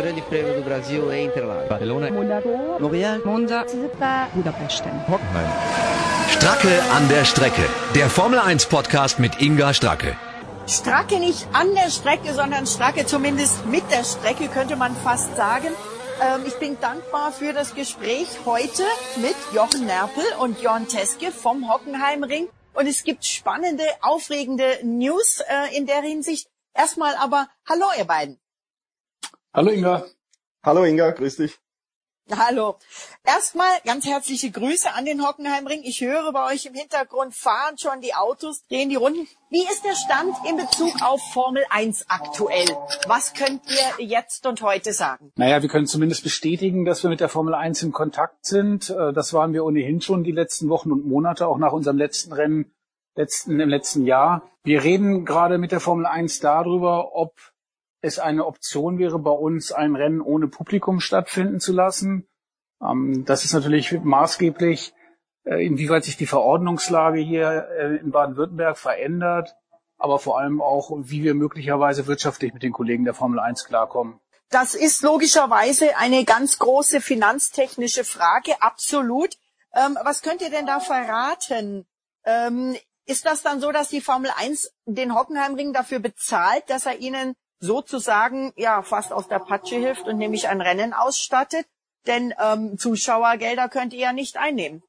Grande Prêmio do Brasil em Interlagos. Barcelona. Monaco. Montreal. Monza. Budapesten. Hockenheim. Stracke an der Strecke. Der Formel 1 Podcast mit Inga Stracke. Stracke nicht an der Strecke, sondern Stracke zumindest mit der Strecke, könnte man fast sagen. Ähm, ich bin dankbar für das Gespräch heute mit Jochen Nerpel und Jörn Teske vom Hockenheimring. Und es gibt spannende, aufregende News äh, in der Hinsicht. Erstmal aber, hallo ihr beiden. Hallo Inga. Hallo Inga, grüß dich. Hallo. Erstmal ganz herzliche Grüße an den Hockenheimring. Ich höre bei euch im Hintergrund fahren schon die Autos, drehen die Runden. Wie ist der Stand in Bezug auf Formel 1 aktuell? Was könnt ihr jetzt und heute sagen? Naja, wir können zumindest bestätigen, dass wir mit der Formel 1 in Kontakt sind. Äh, das waren wir ohnehin schon die letzten Wochen und Monate, auch nach unserem letzten Rennen letzten, im letzten Jahr. Wir reden gerade mit der Formel 1 darüber, ob es eine Option wäre, bei uns ein Rennen ohne Publikum stattfinden zu lassen. Ähm, das ist natürlich maßgeblich, äh, inwieweit sich die Verordnungslage hier äh, in Baden-Württemberg verändert, aber vor allem auch, wie wir möglicherweise wirtschaftlich mit den Kollegen der Formel 1 klarkommen. Das ist logischerweise eine ganz große finanztechnische Frage, absolut. Ähm, was könnt ihr denn da verraten? Ähm, ist das dann so, dass die Formel 1 den Hockenheimring dafür bezahlt, dass er ihnen sozusagen ja fast aus der Patsche hilft und nämlich ein Rennen ausstattet? Denn ähm, Zuschauergelder könnt ihr ja nicht einnehmen.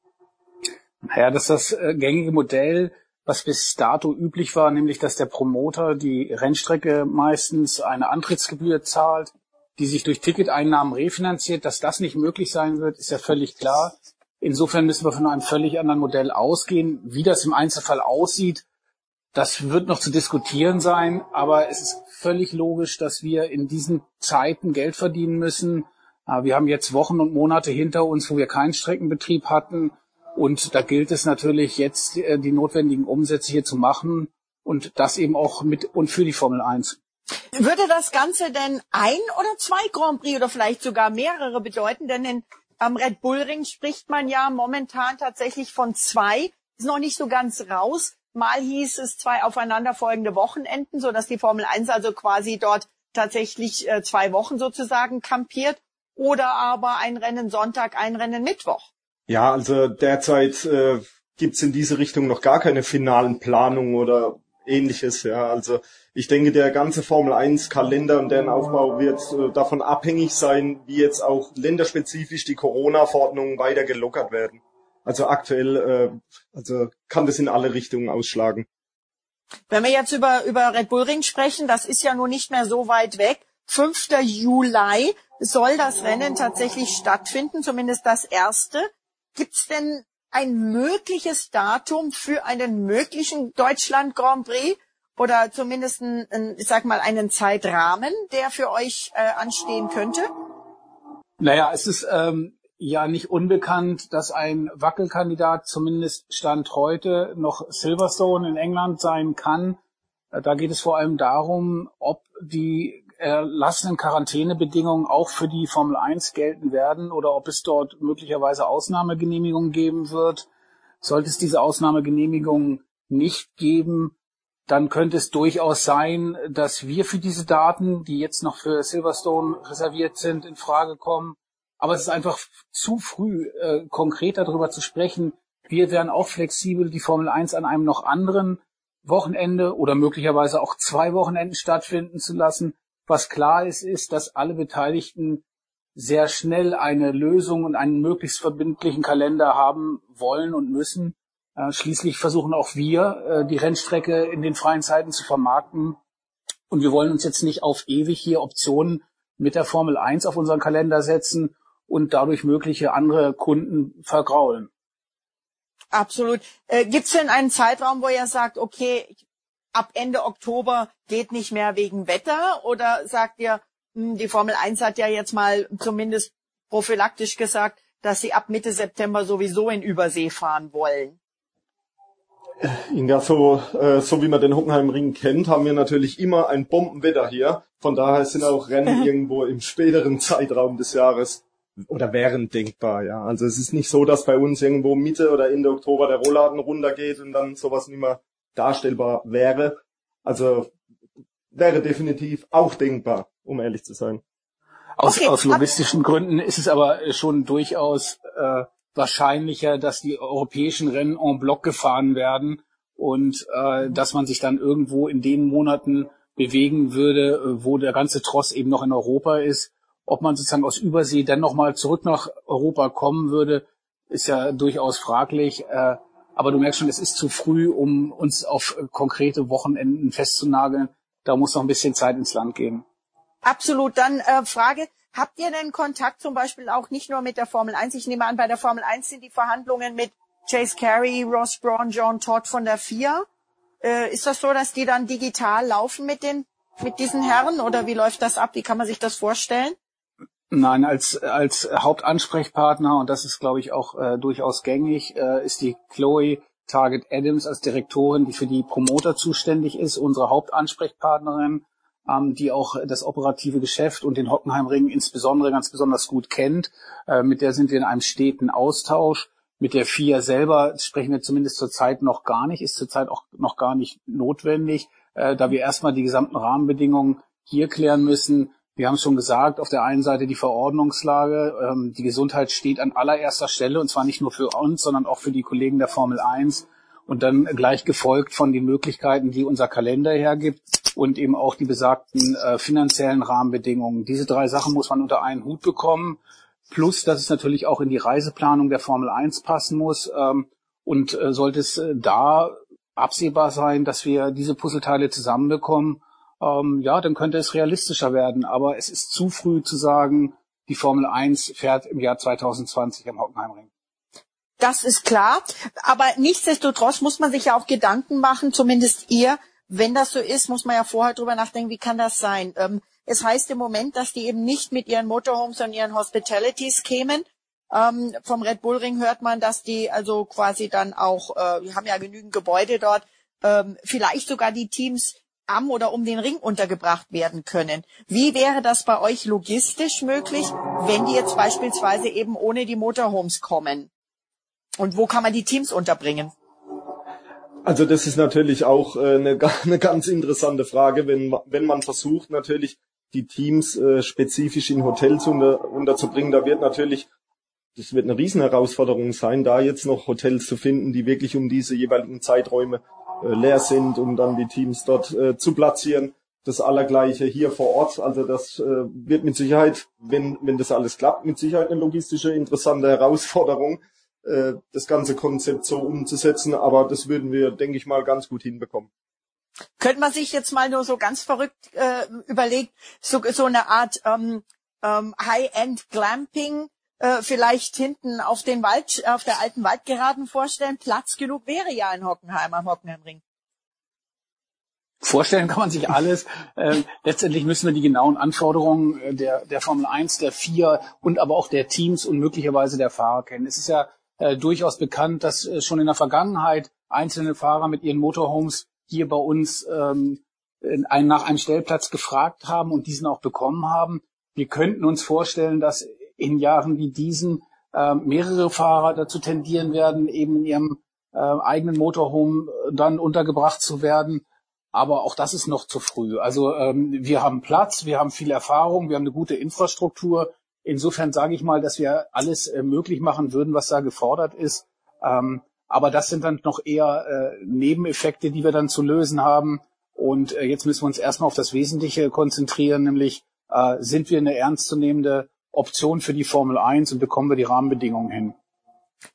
Naja, das ist das äh, gängige Modell, was bis dato üblich war, nämlich dass der Promoter die Rennstrecke meistens eine Antrittsgebühr zahlt, die sich durch Ticketeinnahmen refinanziert. Dass das nicht möglich sein wird, ist ja völlig klar. Insofern müssen wir von einem völlig anderen Modell ausgehen. Wie das im Einzelfall aussieht, das wird noch zu diskutieren sein, aber es ist völlig logisch, dass wir in diesen Zeiten Geld verdienen müssen. Äh, wir haben jetzt Wochen und Monate hinter uns, wo wir keinen Streckenbetrieb hatten. Und da gilt es natürlich jetzt, äh, die notwendigen Umsätze hier zu machen und das eben auch mit und für die Formel 1. Würde das Ganze denn ein oder zwei Grand Prix oder vielleicht sogar mehrere bedeuten? Denn in, am Red Bull Ring spricht man ja momentan tatsächlich von zwei. Ist noch nicht so ganz raus. Mal hieß es zwei aufeinanderfolgende Wochenenden, so dass die Formel 1 also quasi dort tatsächlich äh, zwei Wochen sozusagen kampiert oder aber ein Rennen Sonntag, ein Rennen Mittwoch. Ja, also derzeit äh, gibt's in diese Richtung noch gar keine finalen Planungen oder ähnliches. Ja, also ich denke, der ganze Formel 1 Kalender und deren Aufbau wird äh, davon abhängig sein, wie jetzt auch länderspezifisch die Corona-Verordnungen weiter gelockert werden. Also aktuell, äh, also kann das in alle Richtungen ausschlagen. Wenn wir jetzt über, über Red Bull Ring sprechen, das ist ja nun nicht mehr so weit weg. 5. Juli soll das Rennen tatsächlich stattfinden, zumindest das erste. Gibt es denn ein mögliches Datum für einen möglichen Deutschland Grand Prix oder zumindest einen, ich sag mal, einen Zeitrahmen, der für euch äh, anstehen könnte? Naja, es ist ähm, ja nicht unbekannt, dass ein Wackelkandidat zumindest Stand heute noch Silverstone in England sein kann. Da geht es vor allem darum, ob die erlassenen Quarantänebedingungen auch für die Formel 1 gelten werden oder ob es dort möglicherweise Ausnahmegenehmigungen geben wird. Sollte es diese Ausnahmegenehmigungen nicht geben, dann könnte es durchaus sein, dass wir für diese Daten, die jetzt noch für Silverstone reserviert sind, in Frage kommen. Aber es ist einfach zu früh, äh, konkret darüber zu sprechen. Wir wären auch flexibel, die Formel 1 an einem noch anderen Wochenende oder möglicherweise auch zwei Wochenenden stattfinden zu lassen. Was klar ist, ist, dass alle Beteiligten sehr schnell eine Lösung und einen möglichst verbindlichen Kalender haben wollen und müssen. Äh, schließlich versuchen auch wir, äh, die Rennstrecke in den freien Zeiten zu vermarkten. Und wir wollen uns jetzt nicht auf ewig hier Optionen mit der Formel 1 auf unseren Kalender setzen und dadurch mögliche andere Kunden vergraulen. Absolut. Äh, Gibt es denn einen Zeitraum, wo ihr sagt, okay, ab Ende Oktober geht nicht mehr wegen Wetter? Oder sagt ihr, hm, die Formel 1 hat ja jetzt mal zumindest prophylaktisch gesagt, dass sie ab Mitte September sowieso in Übersee fahren wollen? Inga, so, äh, so wie man den Hockenheimring kennt, haben wir natürlich immer ein Bombenwetter hier. Von daher sind auch Rennen irgendwo im späteren Zeitraum des Jahres oder wären denkbar, ja. Also es ist nicht so, dass bei uns irgendwo Mitte oder Ende Oktober der Rollladen runtergeht und dann sowas nicht mehr darstellbar wäre. Also wäre definitiv auch denkbar, um ehrlich zu sein. Aus, okay. aus logistischen Gründen ist es aber schon durchaus äh, wahrscheinlicher, dass die europäischen Rennen en bloc gefahren werden und äh, dass man sich dann irgendwo in den Monaten bewegen würde, äh, wo der ganze Tross eben noch in Europa ist. Ob man sozusagen aus Übersee dann nochmal zurück nach Europa kommen würde, ist ja durchaus fraglich. Äh, aber du merkst schon, es ist zu früh, um uns auf konkrete Wochenenden festzunageln. Da muss noch ein bisschen Zeit ins Land gehen. Absolut. Dann äh, Frage, habt ihr denn Kontakt zum Beispiel auch nicht nur mit der Formel 1? Ich nehme an, bei der Formel 1 sind die Verhandlungen mit Chase Carey, Ross Braun, John Todd von der FIA. Äh, ist das so, dass die dann digital laufen mit den mit diesen Herren oder wie läuft das ab? Wie kann man sich das vorstellen? Nein, als als Hauptansprechpartner und das ist, glaube ich, auch äh, durchaus gängig, äh, ist die Chloe Target Adams als Direktorin, die für die Promoter zuständig ist, unsere Hauptansprechpartnerin, ähm, die auch das operative Geschäft und den Hockenheimring insbesondere ganz besonders gut kennt. Äh, mit der sind wir in einem steten Austausch. Mit der FIA selber sprechen wir zumindest zurzeit noch gar nicht, ist zurzeit auch noch gar nicht notwendig, äh, da wir erstmal die gesamten Rahmenbedingungen hier klären müssen. Wir haben schon gesagt, auf der einen Seite die Verordnungslage, ähm, die Gesundheit steht an allererster Stelle und zwar nicht nur für uns, sondern auch für die Kollegen der Formel 1 und dann gleich gefolgt von den Möglichkeiten, die unser Kalender hergibt und eben auch die besagten äh, finanziellen Rahmenbedingungen. Diese drei Sachen muss man unter einen Hut bekommen. Plus, dass es natürlich auch in die Reiseplanung der Formel 1 passen muss. Ähm, und äh, sollte es äh, da absehbar sein, dass wir diese Puzzleteile zusammenbekommen, ähm, ja, dann könnte es realistischer werden. Aber es ist zu früh zu sagen, die Formel 1 fährt im Jahr 2020 am Hockenheimring. Das ist klar. Aber nichtsdestotrotz muss man sich ja auch Gedanken machen, zumindest ihr, wenn das so ist, muss man ja vorher drüber nachdenken, wie kann das sein? Ähm, es heißt im Moment, dass die eben nicht mit ihren Motorhomes und ihren Hospitalities kämen. Ähm, vom Red Bull Ring hört man, dass die also quasi dann auch, äh, wir haben ja genügend Gebäude dort, ähm, vielleicht sogar die Teams am oder um den Ring untergebracht werden können. Wie wäre das bei euch logistisch möglich, wenn die jetzt beispielsweise eben ohne die Motorhomes kommen? Und wo kann man die Teams unterbringen? Also das ist natürlich auch äh, eine, eine ganz interessante Frage, wenn, wenn man versucht natürlich die Teams äh, spezifisch in Hotels unter, unterzubringen. Da wird natürlich, das wird eine Riesenherausforderung sein, da jetzt noch Hotels zu finden, die wirklich um diese jeweiligen Zeiträume äh, leer sind, um dann die Teams dort äh, zu platzieren. Das Allergleiche hier vor Ort. Also das äh, wird mit Sicherheit, wenn, wenn das alles klappt, mit Sicherheit eine logistische interessante Herausforderung, äh, das ganze Konzept so umzusetzen. Aber das würden wir, denke ich mal, ganz gut hinbekommen. Könnte man sich jetzt mal nur so ganz verrückt äh, überlegt, so, so eine Art ähm, ähm, High-End Glamping äh, vielleicht hinten auf den Wald, auf der alten Waldgeraden vorstellen. Platz genug wäre ja in Hockenheim am Hockenheimring. Vorstellen kann man sich alles. Ähm, letztendlich müssen wir die genauen Anforderungen äh, der, der Formel 1, der 4 und aber auch der Teams und möglicherweise der Fahrer kennen. Es ist ja äh, durchaus bekannt, dass äh, schon in der Vergangenheit einzelne Fahrer mit ihren Motorhomes hier bei uns ähm, einen, nach einem Stellplatz gefragt haben und diesen auch bekommen haben. Wir könnten uns vorstellen, dass in Jahren wie diesen äh, mehrere Fahrer dazu tendieren werden, eben in ihrem äh, eigenen Motorhome äh, dann untergebracht zu werden. Aber auch das ist noch zu früh. Also ähm, wir haben Platz, wir haben viel Erfahrung, wir haben eine gute Infrastruktur. Insofern sage ich mal, dass wir alles äh, möglich machen würden, was da gefordert ist. Ähm, aber das sind dann noch eher äh, Nebeneffekte, die wir dann zu lösen haben. Und äh, jetzt müssen wir uns erstmal auf das Wesentliche konzentrieren, nämlich äh, sind wir eine ernstzunehmende Option für die Formel 1 und bekommen wir die Rahmenbedingungen hin.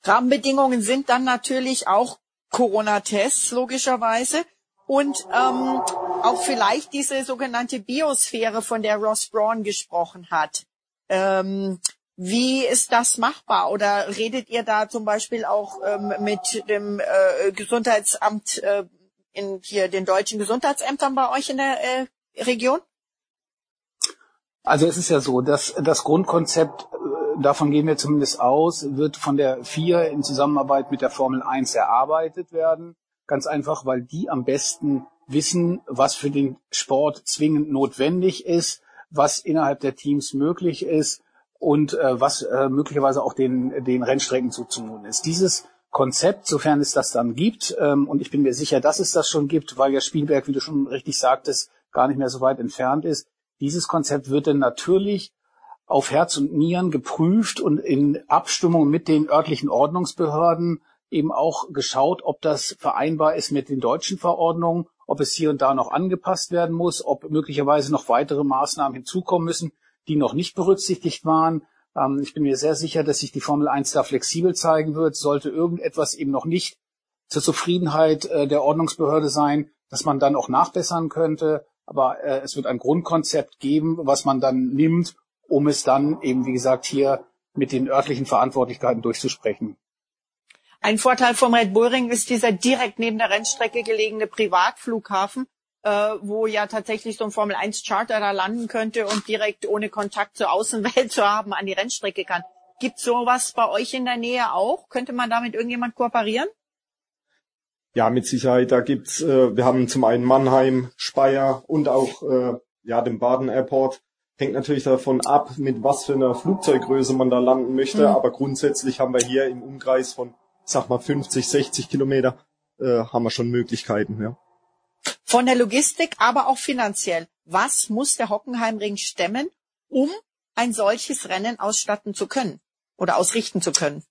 Rahmenbedingungen sind dann natürlich auch Corona-Tests logischerweise und ähm, auch vielleicht diese sogenannte Biosphäre, von der Ross Braun gesprochen hat. Ähm, wie ist das machbar? Oder redet ihr da zum Beispiel auch ähm, mit dem äh, Gesundheitsamt äh, in hier den deutschen Gesundheitsämtern bei euch in der äh, Region? Also es ist ja so, dass das Grundkonzept, äh, davon gehen wir zumindest aus, wird von der FIA in Zusammenarbeit mit der Formel 1 erarbeitet werden. Ganz einfach, weil die am besten wissen, was für den Sport zwingend notwendig ist, was innerhalb der Teams möglich ist und äh, was äh, möglicherweise auch den, den Rennstrecken zuzumuten ist. Dieses Konzept, sofern es das dann gibt, ähm, und ich bin mir sicher, dass es das schon gibt, weil ja Spielberg, wie du schon richtig sagtest, gar nicht mehr so weit entfernt ist, dieses Konzept wird dann natürlich auf Herz und Nieren geprüft und in Abstimmung mit den örtlichen Ordnungsbehörden eben auch geschaut, ob das vereinbar ist mit den deutschen Verordnungen, ob es hier und da noch angepasst werden muss, ob möglicherweise noch weitere Maßnahmen hinzukommen müssen, die noch nicht berücksichtigt waren. Ähm, ich bin mir sehr sicher, dass sich die Formel 1 da flexibel zeigen wird. Sollte irgendetwas eben noch nicht zur Zufriedenheit äh, der Ordnungsbehörde sein, dass man dann auch nachbessern könnte. Aber äh, es wird ein Grundkonzept geben, was man dann nimmt, um es dann eben, wie gesagt, hier mit den örtlichen Verantwortlichkeiten durchzusprechen. Ein Vorteil vom Red Bull Ring ist dieser direkt neben der Rennstrecke gelegene Privatflughafen, äh, wo ja tatsächlich so ein Formel 1 Charter da landen könnte und direkt ohne Kontakt zur Außenwelt zu haben an die Rennstrecke kann. Gibt sowas bei euch in der Nähe auch? Könnte man damit irgendjemand kooperieren? Ja, mit Sicherheit. Da gibt's, äh, wir haben zum einen Mannheim, Speyer und auch äh, ja den Baden Airport. Hängt natürlich davon ab, mit was für einer Flugzeuggröße man da landen möchte. Mhm. Aber grundsätzlich haben wir hier im Umkreis von, sag mal, 50, 60 Kilometer, äh, haben wir schon Möglichkeiten. Ja. Von der Logistik, aber auch finanziell. Was muss der Hockenheimring stemmen, um ein solches Rennen ausstatten zu können oder ausrichten zu können?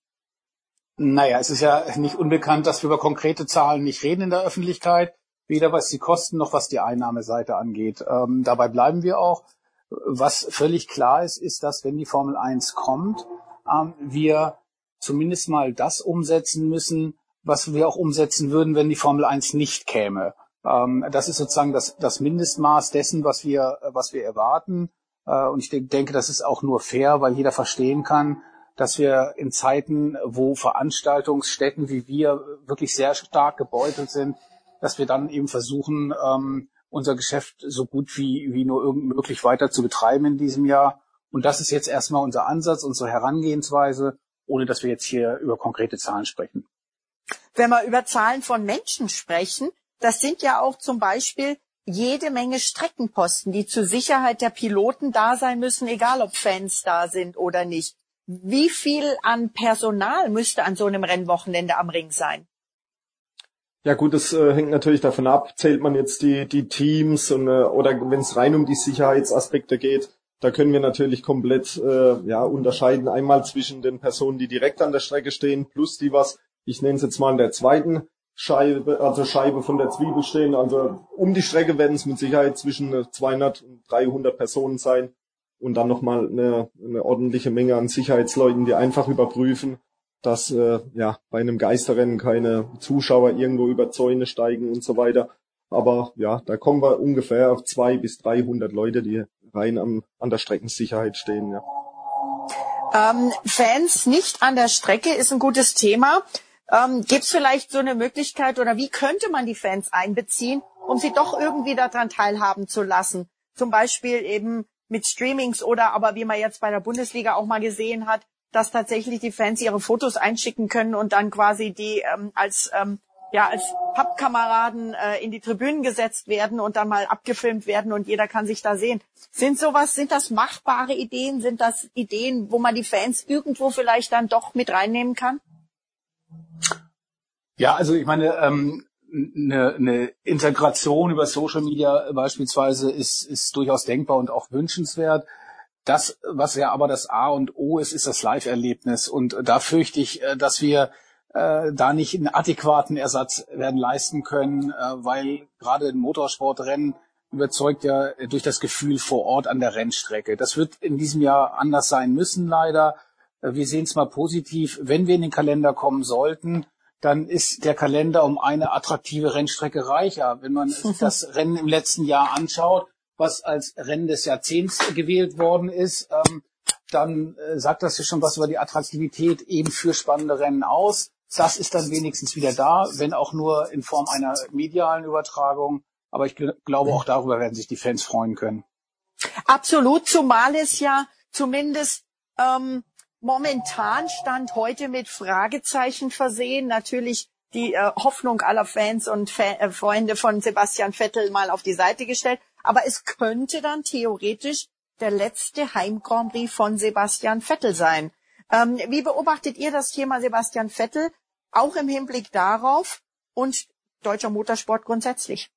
Naja, es ist ja nicht unbekannt, dass wir über konkrete Zahlen nicht reden in der Öffentlichkeit, weder was die Kosten noch was die Einnahmeseite angeht. Ähm, dabei bleiben wir auch. Was völlig klar ist, ist, dass wenn die Formel 1 kommt, ähm, wir zumindest mal das umsetzen müssen, was wir auch umsetzen würden, wenn die Formel 1 nicht käme. Ähm, das ist sozusagen das, das Mindestmaß dessen, was wir, was wir erwarten. Äh, und ich denke, das ist auch nur fair, weil jeder verstehen kann, dass wir in Zeiten, wo Veranstaltungsstätten wie wir wirklich sehr stark gebeutelt sind, dass wir dann eben versuchen, ähm, unser Geschäft so gut wie, wie nur irgend möglich weiter zu betreiben in diesem Jahr. Und das ist jetzt erstmal unser Ansatz, unsere Herangehensweise, ohne dass wir jetzt hier über konkrete Zahlen sprechen. Wenn wir über Zahlen von Menschen sprechen, das sind ja auch zum Beispiel jede Menge Streckenposten, die zur Sicherheit der Piloten da sein müssen, egal ob Fans da sind oder nicht. Wie viel an Personal müsste an so einem Rennwochenende am Ring sein? Ja gut, das äh, hängt natürlich davon ab, zählt man jetzt die, die Teams und, äh, oder wenn es rein um die Sicherheitsaspekte geht, da können wir natürlich komplett äh, ja, unterscheiden. Einmal zwischen den Personen, die direkt an der Strecke stehen, plus die was, ich nenne es jetzt mal in der zweiten Scheibe, also Scheibe von der Zwiebel stehen. Also um die Strecke werden es mit Sicherheit zwischen 200 und 300 Personen sein und dann nochmal eine, eine ordentliche Menge an Sicherheitsleuten, die einfach überprüfen, dass äh, ja bei einem Geisterrennen keine Zuschauer irgendwo über Zäune steigen und so weiter. Aber ja, da kommen wir ungefähr auf zwei bis 300 Leute, die rein am, an der Streckensicherheit stehen. Ja. Ähm, Fans nicht an der Strecke ist ein gutes Thema. Ähm, Gibt es vielleicht so eine Möglichkeit oder wie könnte man die Fans einbeziehen, um sie doch irgendwie daran teilhaben zu lassen? Zum Beispiel eben mit Streamings oder aber wie man jetzt bei der Bundesliga auch mal gesehen hat, dass tatsächlich die Fans ihre Fotos einschicken können und dann quasi die ähm, als ähm, ja als Pappkameraden äh, in die Tribünen gesetzt werden und dann mal abgefilmt werden und jeder kann sich da sehen. Sind sowas, sind das machbare Ideen? Sind das Ideen, wo man die Fans irgendwo vielleicht dann doch mit reinnehmen kann? Ja, also ich meine, ähm, eine, eine Integration über Social Media beispielsweise ist, ist durchaus denkbar und auch wünschenswert. Das, was ja aber das A und O ist, ist das Live-Erlebnis. Und da fürchte ich, äh, dass wir äh, da nicht einen adäquaten Ersatz werden leisten können, äh, weil gerade ein Motorsportrennen überzeugt ja durch das Gefühl vor Ort an der Rennstrecke. Das wird in diesem Jahr anders sein müssen, leider. Äh, wir sehen es mal positiv. Wenn wir in den Kalender kommen sollten, dann ist der Kalender um eine attraktive Rennstrecke reicher. Wenn man sich das Rennen im letzten Jahr anschaut, was als Rennen des Jahrzehnts gewählt worden ist, ähm, dann äh, sagt das ja schon was über die Attraktivität eben für spannende Rennen aus. Das ist dann wenigstens wieder da, wenn auch nur in Form einer medialen Übertragung. Aber ich glaube, auch darüber werden sich die Fans freuen können. Absolut, zumal es ja zumindest ähm, momentan Stand heute mit Fragezeichen versehen. Natürlich die äh, Hoffnung aller Fans und Fa äh, Freunde von Sebastian Vettel mal auf die Seite gestellt. Aber es könnte dann theoretisch der letzte Heim Grand Prix von Sebastian Vettel sein. Ähm, wie beobachtet ihr das Thema Sebastian Vettel auch im Hinblick darauf und deutscher Motorsport grundsätzlich?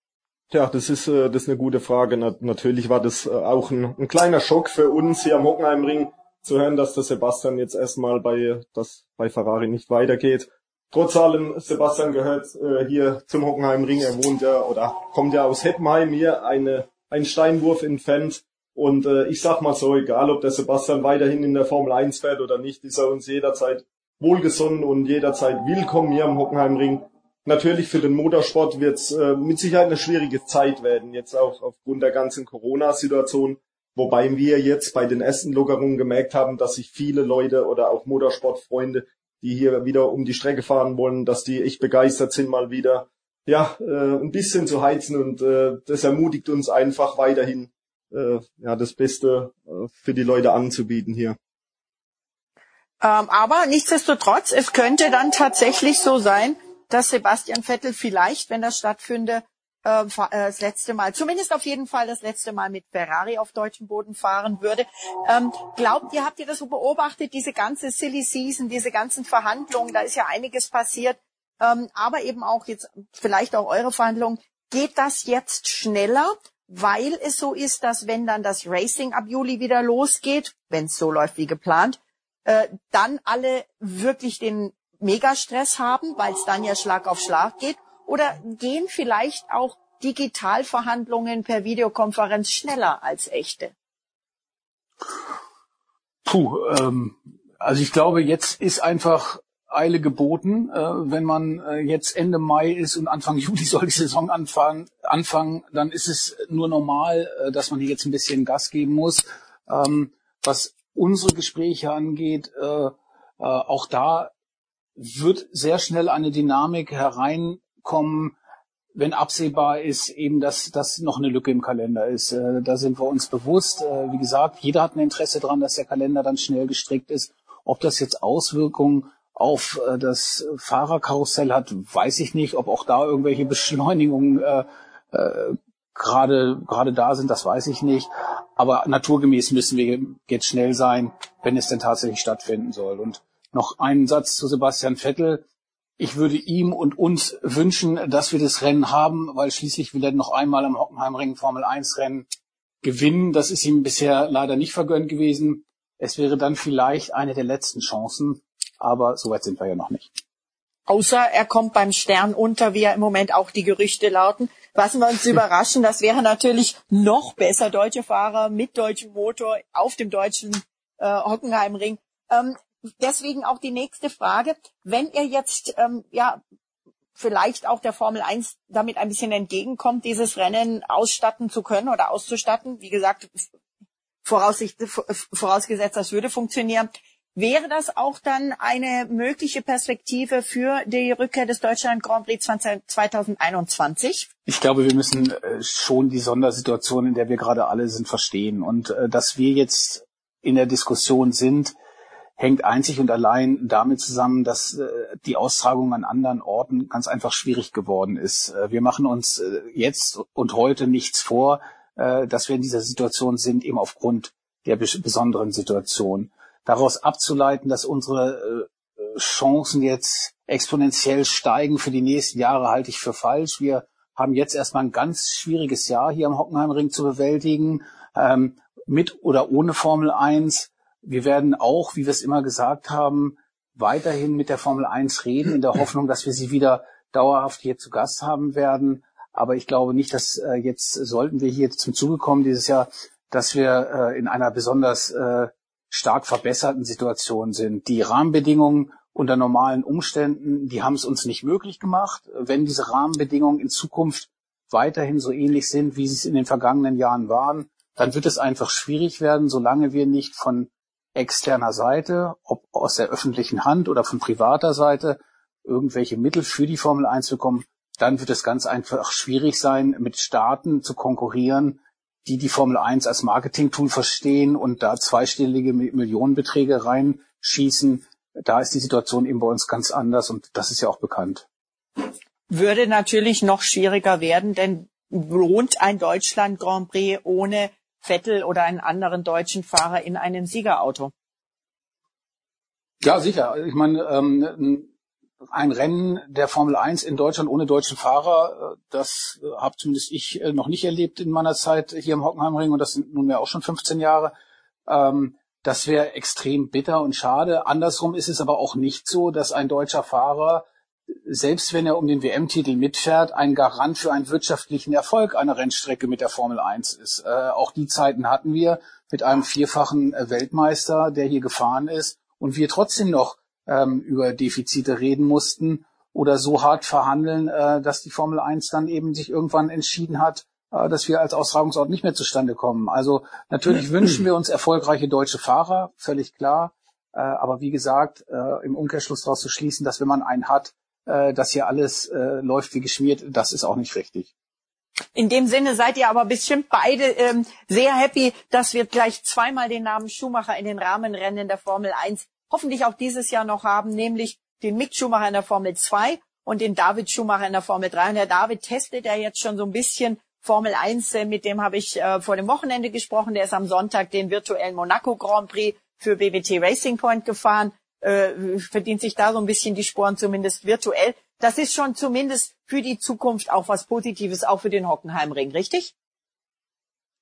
Ja, das ist, äh, das ist eine gute Frage. Na, natürlich war das äh, auch ein, ein kleiner Schock für uns hier am Hockenheimring zu hören, dass der Sebastian jetzt erstmal bei, dass bei Ferrari nicht weitergeht. Trotz allem, Sebastian gehört äh, hier zum Hockenheimring. Er wohnt ja oder kommt ja aus Heppenheim hier, eine, ein Steinwurf entfernt. Und äh, ich sag mal so, egal ob der Sebastian weiterhin in der Formel 1 fährt oder nicht, ist er uns jederzeit wohlgesonnen und jederzeit willkommen hier am Hockenheimring natürlich für den Motorsport wird es äh, mit Sicherheit eine schwierige Zeit werden, jetzt auch aufgrund der ganzen Corona-Situation. Wobei wir jetzt bei den ersten Lockerungen gemerkt haben, dass sich viele Leute oder auch Motorsportfreunde, die hier wieder um die Strecke fahren wollen, dass die echt begeistert sind, mal wieder ja äh, ein bisschen zu heizen und äh, das ermutigt uns einfach weiterhin äh, ja das Beste äh, für die Leute anzubieten hier. Ähm, aber nichtsdestotrotz, es könnte dann tatsächlich so sein, dass Sebastian Vettel vielleicht, wenn das stattfinde, äh, äh, das letzte Mal, zumindest auf jeden Fall das letzte Mal mit Ferrari auf deutschem Boden fahren würde. Ähm, glaubt ihr, habt ihr das so beobachtet, diese ganze Silly Season, diese ganzen Verhandlungen, da ist ja einiges passiert, ähm, aber eben auch jetzt vielleicht auch eure Verhandlungen. Geht das jetzt schneller, weil es so ist, dass wenn dann das Racing ab Juli wieder losgeht, wenn es so läuft wie geplant, äh, dann alle wirklich den Megastress haben, weil es dann ja Schlag auf Schlag geht? Oder gehen vielleicht auch Digitalverhandlungen per Videokonferenz schneller als echte? Puh, ähm, also ich glaube, jetzt ist einfach Eile geboten. Äh, wenn man äh, jetzt Ende Mai ist und Anfang Juli soll die Saison anfangen, anfangen dann ist es nur normal, äh, dass man hier jetzt ein bisschen Gas geben muss. Ähm, was unsere Gespräche angeht, äh, äh, auch da wird sehr schnell eine Dynamik hereinkommen, wenn absehbar ist, eben, dass das noch eine Lücke im Kalender ist. Äh, da sind wir uns bewusst. Äh, wie gesagt, jeder hat ein Interesse daran, dass der Kalender dann schnell gestrickt ist. Ob das jetzt Auswirkungen auf äh, das Fahrerkarussell hat, weiß ich nicht. Ob auch da irgendwelche Beschleunigungen äh, äh, gerade gerade da sind, das weiß ich nicht. Aber naturgemäß müssen wir jetzt schnell sein, wenn es denn tatsächlich stattfinden soll. Und noch einen Satz zu Sebastian Vettel. Ich würde ihm und uns wünschen, dass wir das Rennen haben, weil schließlich will er noch einmal am Hockenheimring Formel 1 Rennen gewinnen. Das ist ihm bisher leider nicht vergönnt gewesen. Es wäre dann vielleicht eine der letzten Chancen, aber so weit sind wir ja noch nicht. Außer er kommt beim Stern unter, wie ja im Moment auch die Gerüchte lauten. Lassen wir uns überraschen. Das wäre natürlich noch besser. Deutsche Fahrer mit deutschem Motor auf dem deutschen äh, Hockenheimring. Ähm, deswegen auch die nächste Frage. Wenn ihr jetzt ähm, ja vielleicht auch der Formel 1 damit ein bisschen entgegenkommt, dieses Rennen ausstatten zu können oder auszustatten, wie gesagt, vorausgesetzt, das würde funktionieren, wäre das auch dann eine mögliche Perspektive für die Rückkehr des Deutschland Grand Prix 2021? Ich glaube, wir müssen äh, schon die Sondersituation, in der wir gerade alle sind, verstehen. Und äh, dass wir jetzt in der Diskussion sind, hängt einzig und allein damit zusammen, dass äh, die Austragung an anderen Orten ganz einfach schwierig geworden ist. Äh, wir machen uns äh, jetzt und heute nichts vor, äh, dass wir in dieser Situation sind, eben aufgrund der besonderen Situation. Daraus abzuleiten, dass unsere äh, Chancen jetzt exponentiell steigen für die nächsten Jahre, halte ich für falsch. Wir haben jetzt erstmal ein ganz schwieriges Jahr hier am Hockenheimring zu bewältigen, ähm, mit oder ohne Formel 1 wir werden auch, wie wir es immer gesagt haben, weiterhin mit der Formel 1 reden, in der Hoffnung, dass wir sie wieder dauerhaft hier zu Gast haben werden. Aber ich glaube nicht, dass äh, jetzt sollten wir hier zum Zuge kommen dieses Jahr, dass wir äh, in einer besonders äh, stark verbesserten Situation sind. Die Rahmenbedingungen unter normalen Umständen, die haben es uns nicht möglich gemacht. Wenn diese Rahmenbedingungen in Zukunft weiterhin so ähnlich sind, wie sie es in den vergangenen Jahren waren, dann wird es einfach schwierig werden, solange wir nicht von externer Seite, ob aus der öffentlichen Hand oder von privater Seite, irgendwelche Mittel für die Formel 1 bekommen, dann wird es ganz einfach schwierig sein, mit Staaten zu konkurrieren, die die Formel 1 als Marketing-Tool verstehen und da zweistellige Millionenbeträge reinschießen. Da ist die Situation eben bei uns ganz anders und das ist ja auch bekannt. Würde natürlich noch schwieriger werden, denn lohnt ein Deutschland Grand Prix ohne Vettel oder einen anderen deutschen Fahrer in einem Siegerauto. Ja, sicher. Ich meine, ähm, ein Rennen der Formel 1 in Deutschland ohne deutschen Fahrer, äh, das äh, habe zumindest ich äh, noch nicht erlebt in meiner Zeit hier im Hockenheimring und das sind nunmehr auch schon 15 Jahre. Ähm, das wäre extrem bitter und schade. Andersrum ist es aber auch nicht so, dass ein deutscher Fahrer, selbst wenn er um den WM-Titel mitfährt, ein Garant für einen wirtschaftlichen Erfolg einer Rennstrecke mit der Formel 1 ist. Äh, auch die Zeiten hatten wir mit einem vierfachen Weltmeister, der hier gefahren ist und wir trotzdem noch ähm, über Defizite reden mussten oder so hart verhandeln, äh, dass die Formel 1 dann eben sich irgendwann entschieden hat, äh, dass wir als Austragungsort nicht mehr zustande kommen. Also natürlich wünschen wir uns erfolgreiche deutsche Fahrer, völlig klar. Äh, aber wie gesagt, äh, im Umkehrschluss daraus zu schließen, dass wenn man einen hat, äh, dass hier alles äh, läuft wie geschmiert, das ist auch nicht richtig. In dem Sinne seid ihr aber bestimmt beide ähm, sehr happy, dass wir gleich zweimal den Namen Schumacher in den Rahmenrennen der Formel 1 hoffentlich auch dieses Jahr noch haben, nämlich den Mick Schumacher in der Formel 2 und den David Schumacher in der Formel 3. Und der David testet ja jetzt schon so ein bisschen Formel 1, äh, mit dem habe ich äh, vor dem Wochenende gesprochen. Der ist am Sonntag den virtuellen Monaco Grand Prix für BBT Racing Point gefahren, äh, verdient sich da so ein bisschen die Sporen zumindest virtuell. Das ist schon zumindest für die Zukunft auch was Positives, auch für den Hockenheimring, richtig?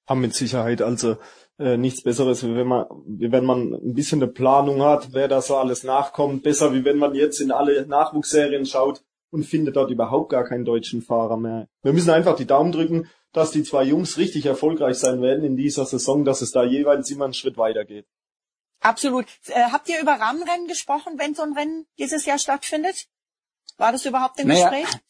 Haben mit Sicherheit. Also äh, nichts Besseres, wie wenn man, wenn man ein bisschen eine Planung hat, wer da so alles nachkommt. Besser, wie wenn man jetzt in alle Nachwuchsserien schaut und findet dort überhaupt gar keinen deutschen Fahrer mehr. Wir müssen einfach die Daumen drücken, dass die zwei Jungs richtig erfolgreich sein werden in dieser Saison, dass es da jeweils immer einen Schritt weitergeht. Absolut. Äh, habt ihr über Rahmenrennen gesprochen, wenn so ein Rennen dieses Jahr stattfindet? War das überhaupt im naja, Gespräch?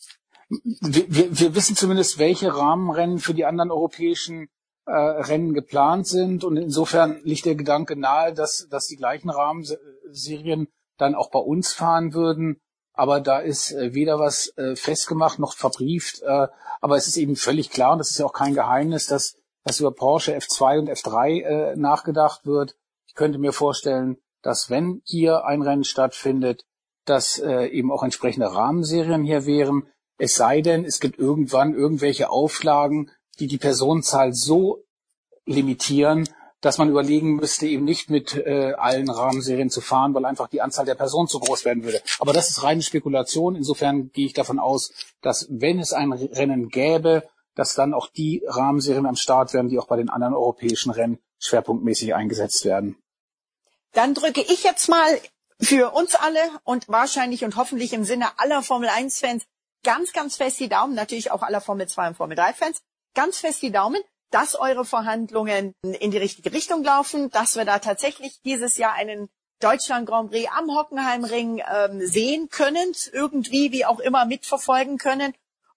Wir, wir, wissen zumindest, welche Rahmenrennen für die anderen europäischen äh, Rennen geplant sind. Und insofern liegt der Gedanke nahe, dass, dass die gleichen Rahmenserien dann auch bei uns fahren würden. Aber da ist äh, weder was äh, festgemacht noch verbrieft. Äh, aber es ist eben völlig klar, und das ist ja auch kein Geheimnis, dass, dass über Porsche F2 und F3 äh, nachgedacht wird. Ich könnte mir vorstellen, dass wenn hier ein Rennen stattfindet, dass äh, eben auch entsprechende Rahmenserien hier wären. Es sei denn, es gibt irgendwann irgendwelche Auflagen, die die Personenzahl so limitieren, dass man überlegen müsste, eben nicht mit äh, allen Rahmenserien zu fahren, weil einfach die Anzahl der Personen zu groß werden würde. Aber das ist reine Spekulation. Insofern gehe ich davon aus, dass wenn es ein Rennen gäbe, dass dann auch die Rahmenserien am Start werden, die auch bei den anderen europäischen Rennen schwerpunktmäßig eingesetzt werden. Dann drücke ich jetzt mal für uns alle und wahrscheinlich und hoffentlich im Sinne aller Formel 1 Fans ganz, ganz fest die Daumen, natürlich auch aller Formel 2 und Formel 3 Fans, ganz fest die Daumen, dass eure Verhandlungen in die richtige Richtung laufen, dass wir da tatsächlich dieses Jahr einen Deutschland Grand Prix am Hockenheimring ähm, sehen können, irgendwie wie auch immer mitverfolgen können.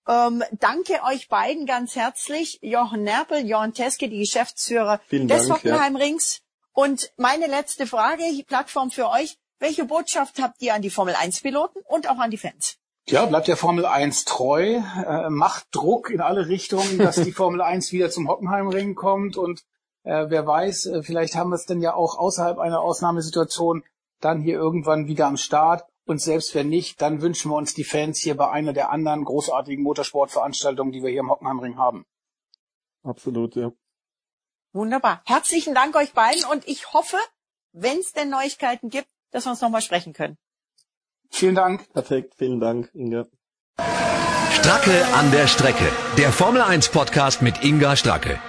Ähm, danke euch beiden ganz herzlich, Jochen Nerpel, Johann Teske, die Geschäftsführer Vielen des Dank, Hockenheimrings. Ja. Und meine letzte Frage, die Plattform für euch. Welche Botschaft habt ihr an die Formel 1 Piloten und auch an die Fans? Ja, bleibt der Formel 1 treu, äh, macht Druck in alle Richtungen, dass die Formel 1 wieder zum Hockenheimring kommt und äh, wer weiß, äh, vielleicht haben wir es denn ja auch außerhalb einer Ausnahmesituation dann hier irgendwann wieder am Start. Und selbst wenn nicht, dann wünschen wir uns die Fans hier bei einer der anderen großartigen Motorsportveranstaltungen, die wir hier im Hockenheimring haben. Absolut, ja. Wunderbar. Herzlichen Dank euch beiden und ich hoffe, wenn es denn Neuigkeiten gibt, dass wir uns nochmal sprechen können. Vielen Dank. Perfekt, vielen Dank, Inga. Stracke an der Strecke. Der Formel 1 Podcast mit Inga Stracke.